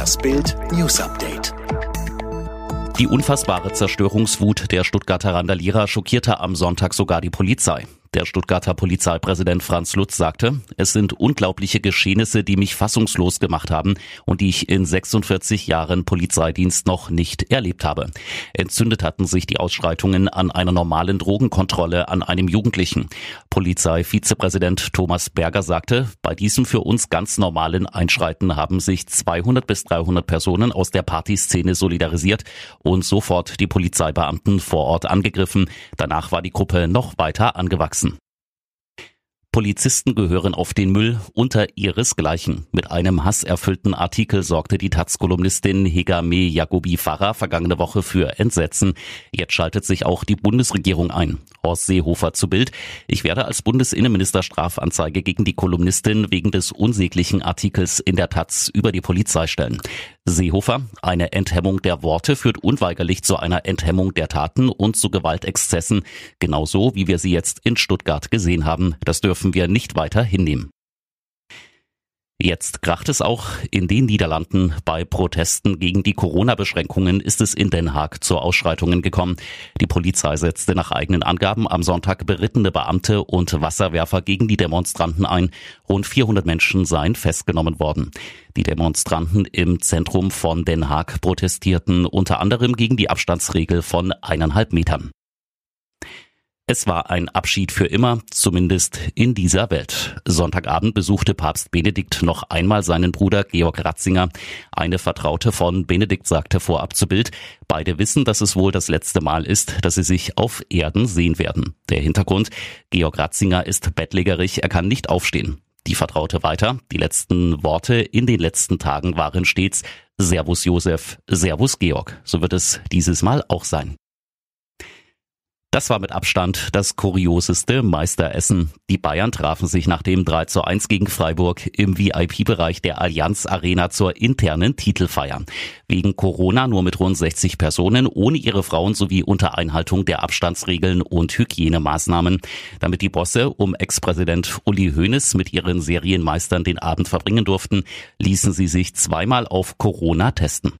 Das Bild News Update. Die unfassbare Zerstörungswut der Stuttgarter Randalierer schockierte am Sonntag sogar die Polizei. Der Stuttgarter Polizeipräsident Franz Lutz sagte, es sind unglaubliche Geschehnisse, die mich fassungslos gemacht haben und die ich in 46 Jahren Polizeidienst noch nicht erlebt habe. Entzündet hatten sich die Ausschreitungen an einer normalen Drogenkontrolle an einem Jugendlichen. Polizeivizepräsident Thomas Berger sagte, bei diesem für uns ganz normalen Einschreiten haben sich 200 bis 300 Personen aus der Partyszene solidarisiert und sofort die Polizeibeamten vor Ort angegriffen. Danach war die Gruppe noch weiter angewachsen. Polizisten gehören auf den Müll unter ihresgleichen. Mit einem hasserfüllten Artikel sorgte die Taz-Kolumnistin Hegame Jacobi Farrer vergangene Woche für Entsetzen. Jetzt schaltet sich auch die Bundesregierung ein. Horst Seehofer zu Bild. Ich werde als Bundesinnenminister Strafanzeige gegen die Kolumnistin wegen des unsäglichen Artikels in der Taz über die Polizei stellen. Seehofer, eine Enthemmung der Worte führt unweigerlich zu einer Enthemmung der Taten und zu Gewaltexzessen, genauso wie wir sie jetzt in Stuttgart gesehen haben. Das dürfen wir nicht weiter hinnehmen. Jetzt kracht es auch in den Niederlanden. Bei Protesten gegen die Corona-Beschränkungen ist es in Den Haag zu Ausschreitungen gekommen. Die Polizei setzte nach eigenen Angaben am Sonntag berittene Beamte und Wasserwerfer gegen die Demonstranten ein. Rund 400 Menschen seien festgenommen worden. Die Demonstranten im Zentrum von Den Haag protestierten unter anderem gegen die Abstandsregel von eineinhalb Metern. Es war ein Abschied für immer, zumindest in dieser Welt. Sonntagabend besuchte Papst Benedikt noch einmal seinen Bruder Georg Ratzinger. Eine Vertraute von Benedikt sagte vorab zu Bild, beide wissen, dass es wohl das letzte Mal ist, dass sie sich auf Erden sehen werden. Der Hintergrund, Georg Ratzinger ist bettlägerig, er kann nicht aufstehen. Die Vertraute weiter, die letzten Worte in den letzten Tagen waren stets Servus Josef, Servus Georg. So wird es dieses Mal auch sein. Das war mit Abstand das kurioseste Meisteressen. Die Bayern trafen sich nach dem 3 zu 1 gegen Freiburg im VIP-Bereich der Allianz Arena zur internen Titelfeier. Wegen Corona nur mit rund 60 Personen, ohne ihre Frauen sowie unter Einhaltung der Abstandsregeln und Hygienemaßnahmen. Damit die Bosse um Ex-Präsident Uli Hoeneß mit ihren Serienmeistern den Abend verbringen durften, ließen sie sich zweimal auf Corona testen.